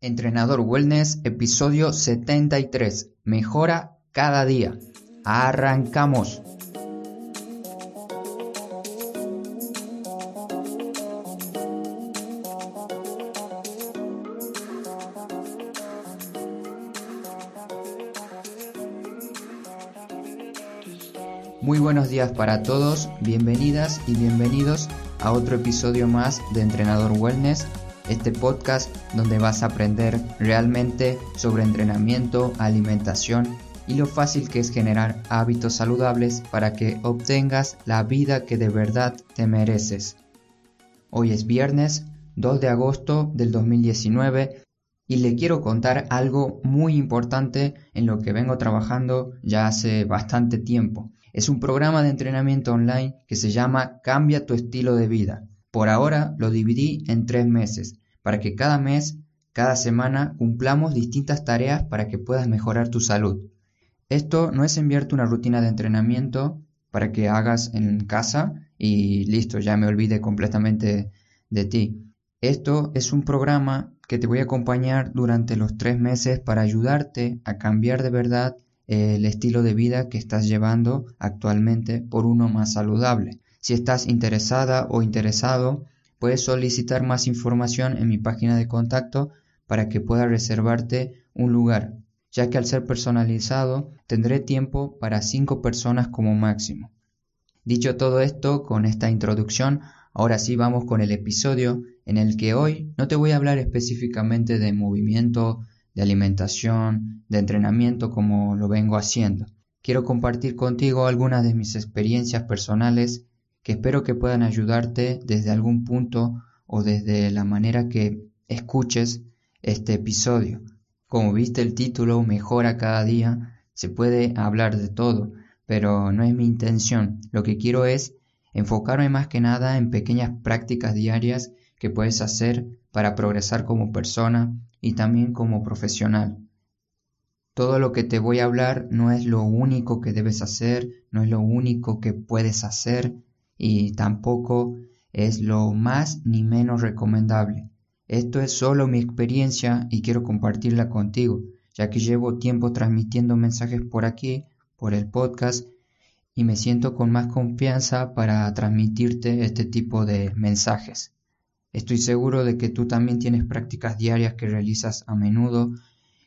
Entrenador Wellness, episodio 73. Mejora cada día. Arrancamos. Muy buenos días para todos, bienvenidas y bienvenidos a otro episodio más de Entrenador Wellness este podcast donde vas a aprender realmente sobre entrenamiento, alimentación y lo fácil que es generar hábitos saludables para que obtengas la vida que de verdad te mereces. Hoy es viernes 2 de agosto del 2019 y le quiero contar algo muy importante en lo que vengo trabajando ya hace bastante tiempo. Es un programa de entrenamiento online que se llama Cambia tu estilo de vida. Por ahora lo dividí en tres meses, para que cada mes, cada semana, cumplamos distintas tareas para que puedas mejorar tu salud. Esto no es enviarte una rutina de entrenamiento para que hagas en casa y listo, ya me olvide completamente de ti. Esto es un programa que te voy a acompañar durante los tres meses para ayudarte a cambiar de verdad el estilo de vida que estás llevando actualmente por uno más saludable. Si estás interesada o interesado, puedes solicitar más información en mi página de contacto para que pueda reservarte un lugar, ya que al ser personalizado tendré tiempo para cinco personas como máximo. Dicho todo esto, con esta introducción, ahora sí vamos con el episodio en el que hoy no te voy a hablar específicamente de movimiento, de alimentación, de entrenamiento como lo vengo haciendo. Quiero compartir contigo algunas de mis experiencias personales que espero que puedan ayudarte desde algún punto o desde la manera que escuches este episodio. Como viste el título, Mejora cada día, se puede hablar de todo, pero no es mi intención. Lo que quiero es enfocarme más que nada en pequeñas prácticas diarias que puedes hacer para progresar como persona y también como profesional. Todo lo que te voy a hablar no es lo único que debes hacer, no es lo único que puedes hacer y tampoco es lo más ni menos recomendable. Esto es solo mi experiencia y quiero compartirla contigo, ya que llevo tiempo transmitiendo mensajes por aquí, por el podcast, y me siento con más confianza para transmitirte este tipo de mensajes. Estoy seguro de que tú también tienes prácticas diarias que realizas a menudo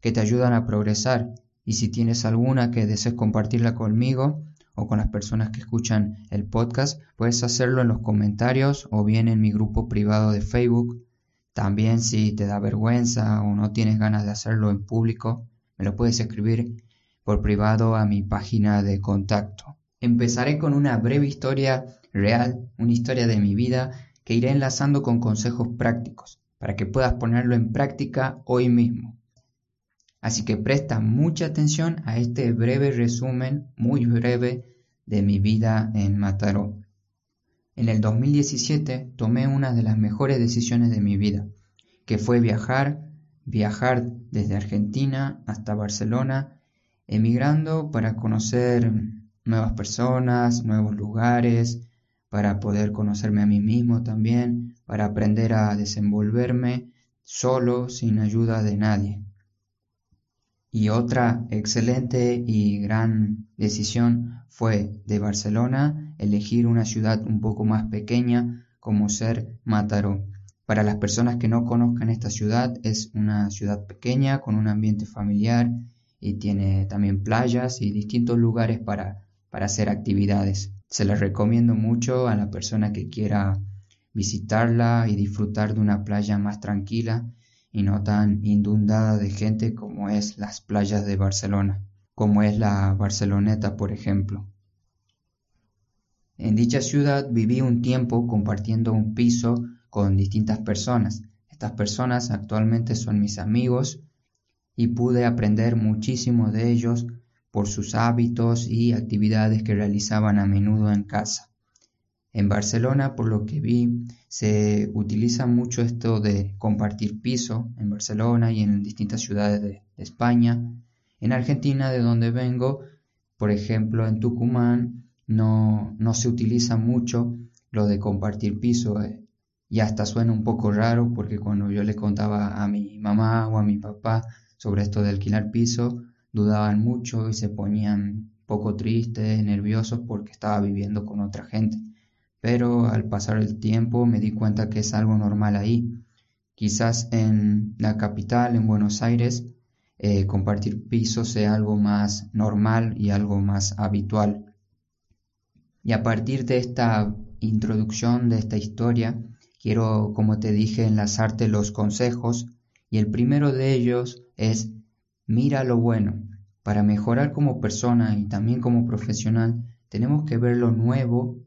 que te ayudan a progresar y si tienes alguna que desees compartirla conmigo o con las personas que escuchan el podcast, puedes hacerlo en los comentarios o bien en mi grupo privado de Facebook. También si te da vergüenza o no tienes ganas de hacerlo en público, me lo puedes escribir por privado a mi página de contacto. Empezaré con una breve historia real, una historia de mi vida que iré enlazando con consejos prácticos para que puedas ponerlo en práctica hoy mismo. Así que presta mucha atención a este breve resumen, muy breve, de mi vida en Mataró. En el 2017 tomé una de las mejores decisiones de mi vida, que fue viajar, viajar desde Argentina hasta Barcelona, emigrando para conocer nuevas personas, nuevos lugares, para poder conocerme a mí mismo también, para aprender a desenvolverme solo, sin ayuda de nadie. Y otra excelente y gran decisión fue de Barcelona elegir una ciudad un poco más pequeña como ser Mataró. Para las personas que no conozcan esta ciudad, es una ciudad pequeña con un ambiente familiar y tiene también playas y distintos lugares para, para hacer actividades. Se les recomiendo mucho a la persona que quiera visitarla y disfrutar de una playa más tranquila y no tan inundada de gente como es las playas de Barcelona, como es la Barceloneta, por ejemplo. En dicha ciudad viví un tiempo compartiendo un piso con distintas personas. Estas personas actualmente son mis amigos y pude aprender muchísimo de ellos por sus hábitos y actividades que realizaban a menudo en casa. En Barcelona, por lo que vi, se utiliza mucho esto de compartir piso en Barcelona y en distintas ciudades de, España. En Argentina, de donde vengo, por ejemplo, en Tucumán, no, no se utiliza mucho lo de compartir piso. Eh. Y hasta suena un poco raro porque cuando yo le contaba a mi mamá o a mi papá sobre esto de alquilar piso, dudaban mucho y se ponían poco tristes, nerviosos porque estaba viviendo con otra gente. Pero al pasar el tiempo me di cuenta que es algo normal ahí. Quizás en la capital, en Buenos Aires, eh, compartir piso sea algo más normal y algo más habitual. Y a partir de esta introducción, de esta historia, quiero, como te dije, enlazarte los consejos y el primero de ellos es mira lo bueno. Para mejorar como persona y también como profesional, tenemos que ver lo nuevo,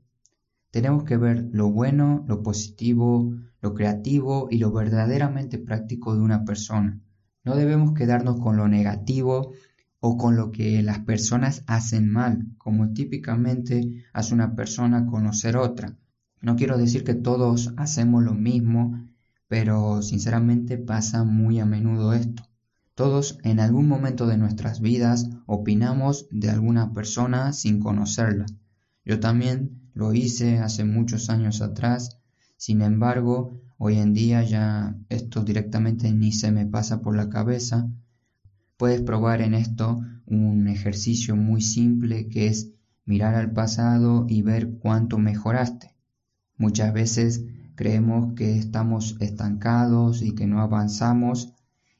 tenemos que ver lo bueno, lo positivo, lo creativo y lo verdaderamente práctico de una persona. No debemos quedarnos con lo negativo o con lo que las personas hacen mal, como típicamente hace una persona conocer otra. No quiero decir que todos hacemos lo mismo, pero sinceramente pasa muy a menudo esto. Todos en algún momento de nuestras vidas opinamos de alguna persona sin conocerla. Yo también lo hice hace muchos años atrás, sin embargo, Hoy en día ya esto directamente ni se me pasa por la cabeza. Puedes probar en esto un ejercicio muy simple que es mirar al pasado y ver cuánto mejoraste. Muchas veces creemos que estamos estancados y que no avanzamos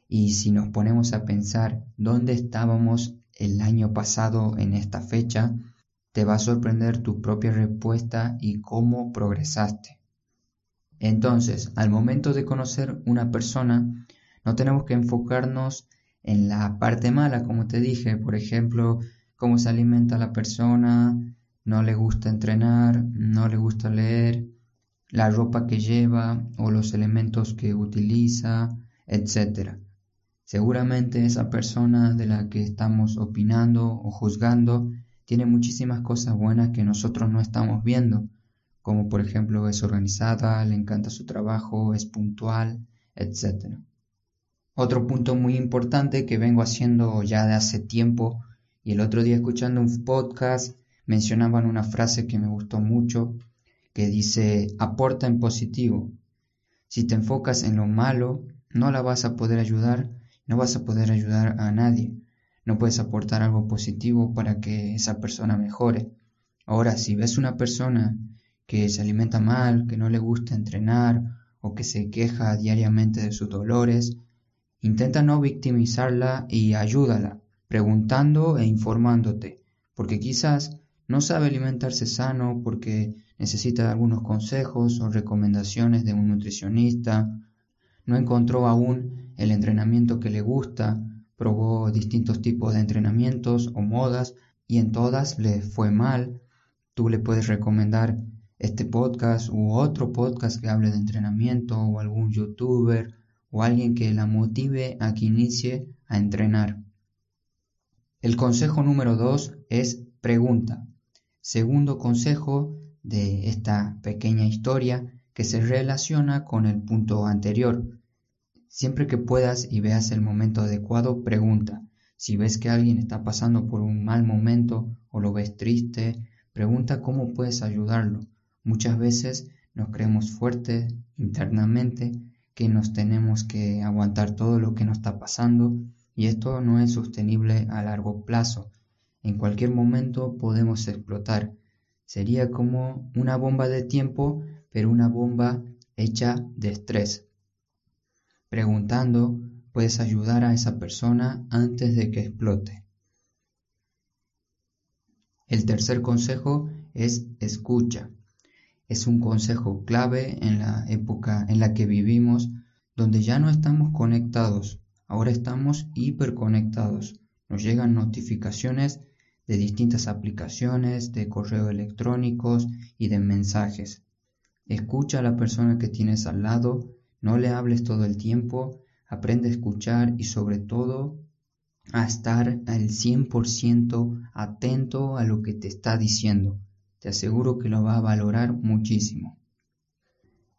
y si nos ponemos a pensar dónde estábamos el año pasado en esta fecha, te va a sorprender tu propia respuesta y cómo progresaste. Entonces, al momento de conocer una persona, no tenemos que enfocarnos en la parte mala, como te dije, por ejemplo, cómo se alimenta la persona, no le gusta entrenar, no le gusta leer, la ropa que lleva o los elementos que utiliza, etc. Seguramente esa persona de la que estamos opinando o juzgando tiene muchísimas cosas buenas que nosotros no estamos viendo como por ejemplo es organizada, le encanta su trabajo, es puntual, etc. Otro punto muy importante que vengo haciendo ya de hace tiempo y el otro día escuchando un podcast mencionaban una frase que me gustó mucho que dice aporta en positivo. Si te enfocas en lo malo, no la vas a poder ayudar, no vas a poder ayudar a nadie. No puedes aportar algo positivo para que esa persona mejore. Ahora, si ves una persona que se alimenta mal, que no le gusta entrenar o que se queja diariamente de sus dolores, intenta no victimizarla y ayúdala, preguntando e informándote, porque quizás no sabe alimentarse sano porque necesita algunos consejos o recomendaciones de un nutricionista, no encontró aún el entrenamiento que le gusta, probó distintos tipos de entrenamientos o modas y en todas le fue mal. Tú le puedes recomendar este podcast u otro podcast que hable de entrenamiento o algún youtuber o alguien que la motive a que inicie a entrenar. El consejo número dos es pregunta. Segundo consejo de esta pequeña historia que se relaciona con el punto anterior. Siempre que puedas y veas el momento adecuado, pregunta. Si ves que alguien está pasando por un mal momento o lo ves triste, pregunta cómo puedes ayudarlo. Muchas veces nos creemos fuertes internamente que nos tenemos que aguantar todo lo que nos está pasando y esto no es sostenible a largo plazo. En cualquier momento podemos explotar. Sería como una bomba de tiempo, pero una bomba hecha de estrés. Preguntando, puedes ayudar a esa persona antes de que explote. El tercer consejo es escucha es un consejo clave en la época en la que vivimos, donde ya no estamos conectados, ahora estamos hiperconectados. Nos llegan notificaciones de distintas aplicaciones, de correo electrónicos y de mensajes. Escucha a la persona que tienes al lado, no le hables todo el tiempo, aprende a escuchar y sobre todo a estar al 100% atento a lo que te está diciendo te aseguro que lo va a valorar muchísimo.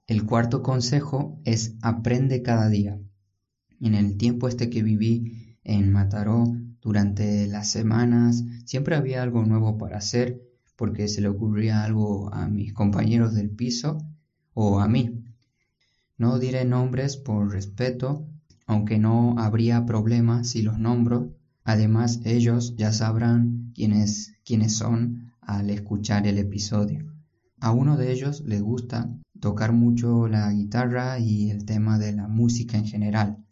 El cuarto consejo es aprende cada día. En el tiempo este que viví en Mataró, durante las semanas, siempre había algo nuevo para hacer porque se le ocurría algo a mis compañeros del piso o a mí. No diré nombres por respeto, aunque no habría problema si los nombro. Además, ellos ya sabrán quiénes, quiénes son al escuchar el episodio. A uno de ellos le gusta tocar mucho la guitarra y el tema de la música en general.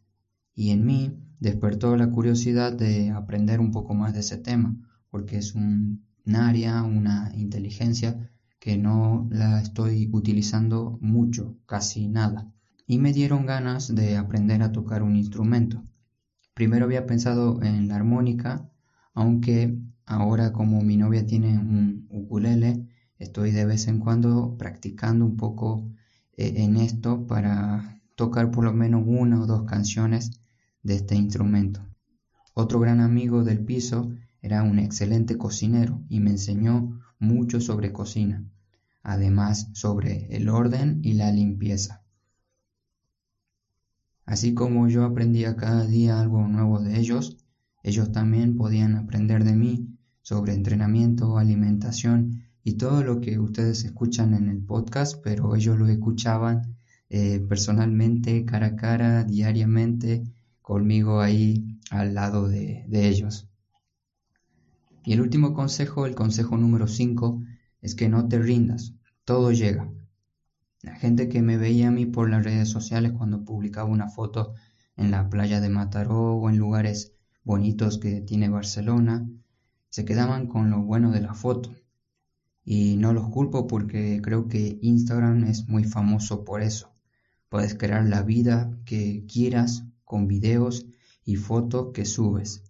Y en mí despertó la curiosidad de aprender un poco más de ese tema, porque es un, área, una inteligencia que no la estoy utilizando mucho, casi nada. Y me dieron ganas de aprender a tocar un instrumento. Primero había pensado en la armónica, aunque ahora como mi novia tiene un ukulele, estoy de vez en cuando practicando un poco eh, en esto para tocar por lo menos una o dos canciones de este instrumento. Otro gran amigo del piso era un excelente cocinero y me enseñó mucho sobre cocina, además sobre el orden y la limpieza. Así como yo aprendía cada día algo nuevo de ellos, ellos también podían aprender de mí sobre entrenamiento, alimentación y todo lo que ustedes escuchan en el podcast, pero ellos lo escuchaban eh, personalmente, cara a cara, diariamente, conmigo ahí al lado de, de ellos. Y el último consejo, el consejo número 5, es que no te rindas, todo llega. La gente que me veía a mí por las redes sociales cuando publicaba una foto en la playa de Mataró o en lugares bonitos que tiene Barcelona, se quedaban con lo bueno de la foto, y no los culpo porque creo que Instagram es muy famoso por eso. Puedes crear la vida que quieras con videos y fotos que subes.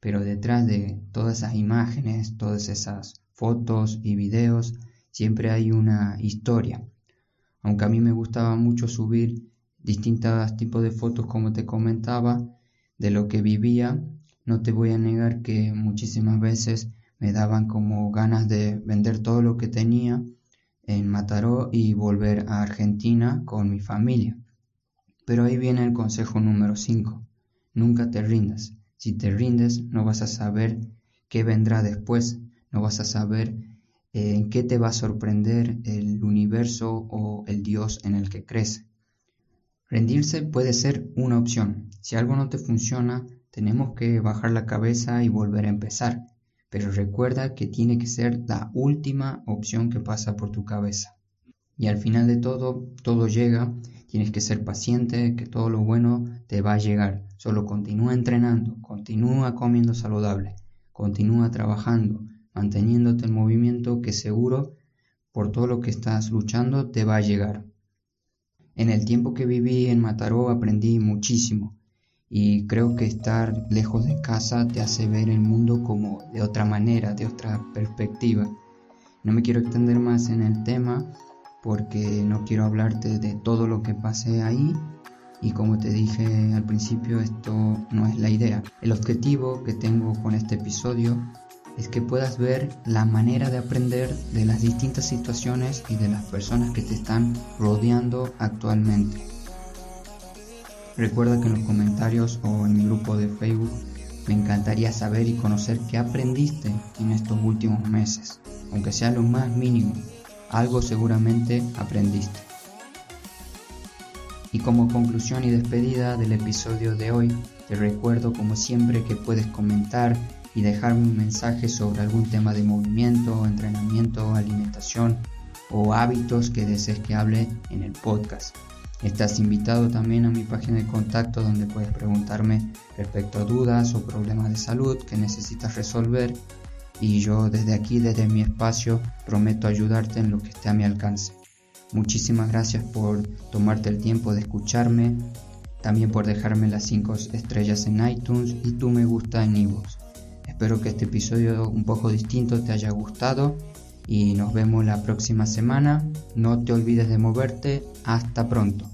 Pero detrás de todas esas imágenes, todas esas fotos y videos, siempre hay una historia. Aunque a mí me gustaba mucho subir distintos tipos de fotos como te comentaba, de lo que vivía, no te voy a negar que muchísimas veces me daban como ganas de vender todo lo que tenía en Mataró y volver a Argentina con mi familia. Pero ahí viene el consejo número 5. Nunca te rindas. Si te rindes no vas a saber qué vendrá después, no vas a saber eh, en qué te va a sorprender el universo o el Dios en el que crees. Rendirse puede ser una opción. Si algo no te funciona, tenemos que bajar la cabeza y volver a empezar pero recuerda que tiene que ser la última opción que pasa por tu cabeza. Y al final de todo, todo llega, tienes que ser paciente, que todo lo bueno te va a llegar. Solo continúa entrenando, continúa comiendo saludable, continúa trabajando, manteniéndote en movimiento que seguro por todo lo que estás luchando te va a llegar. En el tiempo que viví en Mataró aprendí muchísimo y creo que estar lejos de casa te hace ver el mundo como de otra manera, de otra perspectiva. No me quiero extender más en el tema porque no quiero hablarte de todo lo que pasé ahí y como te dije al principio esto no es la idea. El objetivo que tengo con este episodio es que puedas ver la manera de aprender de las distintas situaciones y de las personas que te están rodeando actualmente. Recuerda que en los comentarios o en mi grupo de Facebook me encantaría saber y conocer qué aprendiste en estos últimos meses, aunque sea lo más mínimo, algo seguramente aprendiste. Y como conclusión y despedida del episodio de hoy, te recuerdo como siempre que puedes comentar y dejarme un mensaje sobre algún tema de movimiento, entrenamiento, alimentación o hábitos que desees que hable en el podcast. Estás invitado también a mi página de contacto donde puedes preguntarme respecto a dudas o problemas de salud que necesitas resolver y yo desde aquí, desde mi espacio, prometo ayudarte en lo que esté a mi alcance. Muchísimas gracias por tomarte el tiempo de escucharme, también por dejarme las 5 estrellas en iTunes y tu me gusta en iVoox. Espero que este episodio un poco distinto te haya gustado y nos vemos la próxima semana. No te olvides de moverte. Hasta pronto.